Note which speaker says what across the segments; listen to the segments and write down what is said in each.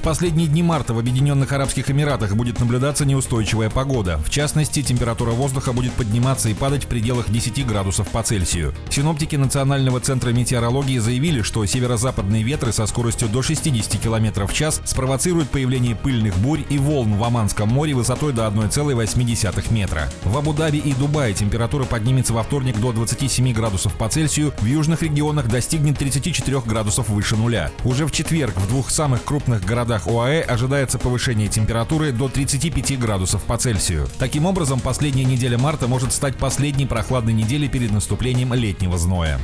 Speaker 1: В последние дни марта в Объединенных Арабских Эмиратах будет наблюдаться неустойчивая погода. В частности, температура воздуха будет подниматься и падать в пределах 10 градусов по Цельсию. Синоптики Национального центра метеорологии заявили, что северо-западные ветры со скоростью до 60 км в час спровоцируют появление пыльных бурь и волн в Оманском море высотой до 1,8 метра. В Абу-Даби и Дубае температура поднимется во вторник до 27 градусов по Цельсию, в южных регионах достигнет 34 градусов выше нуля. Уже в четверг в двух самых крупных городах городах ОАЭ ожидается повышение температуры до 35 градусов по Цельсию. Таким образом, последняя неделя марта может стать последней прохладной неделей перед наступлением летнего зноя.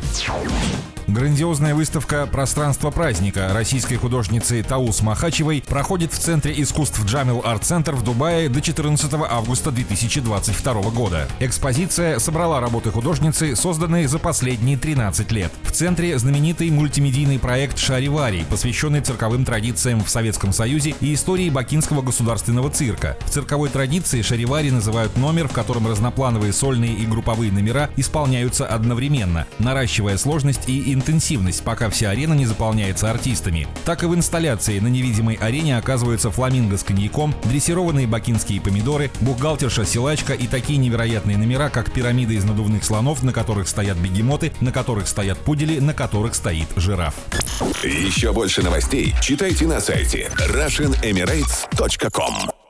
Speaker 1: Грандиозная выставка «Пространство праздника» российской художницы Таус Махачевой проходит в Центре искусств Джамил Арт Центр в Дубае до 14 августа 2022 года. Экспозиция собрала работы художницы, созданные за последние 13 лет. В центре знаменитый мультимедийный проект «Шариварий», посвященный цирковым традициям в Советском Союзе и истории Бакинского государственного цирка. В цирковой традиции «Шаривари» называют номер, в котором разноплановые сольные и групповые номера исполняются одновременно, наращивая сложность и интенсивность, пока вся арена не заполняется артистами. Так и в инсталляции на невидимой арене оказываются фламинго с коньяком, дрессированные бакинские помидоры, бухгалтерша-силачка и такие невероятные номера, как пирамида из надувных слонов, на которых стоят бегемоты, на которых стоят пудели, на которых стоит жираф.
Speaker 2: Еще больше новостей читайте на сайте RussianEmirates.com